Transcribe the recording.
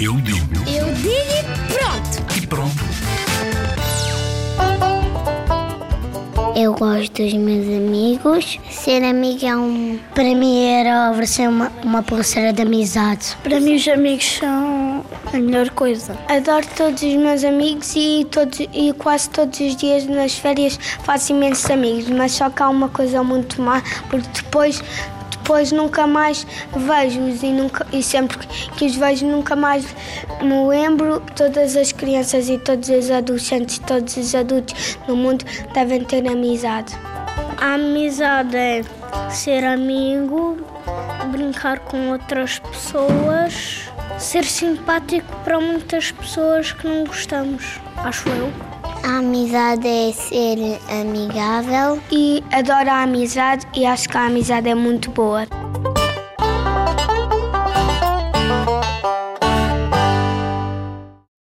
Eu digo Eu digo e pronto. e pronto. Eu gosto dos meus amigos. Ser amigo é um. Para mim era oferecer uma, uma pulseira de amizade. Para mim, os amigos são a melhor coisa. Adoro todos os meus amigos e, todos, e quase todos os dias nas férias faço imensos amigos, mas só que há uma coisa muito má, porque depois. Depois nunca mais vejo-os e, e sempre que os vejo nunca mais me lembro. Todas as crianças e todos os adolescentes e todos os adultos no mundo devem ter amizade. A amizade é ser amigo, brincar com outras pessoas, ser simpático para muitas pessoas que não gostamos, acho eu. A amizade é ser amigável. E adoro a amizade e acho que a amizade é muito boa.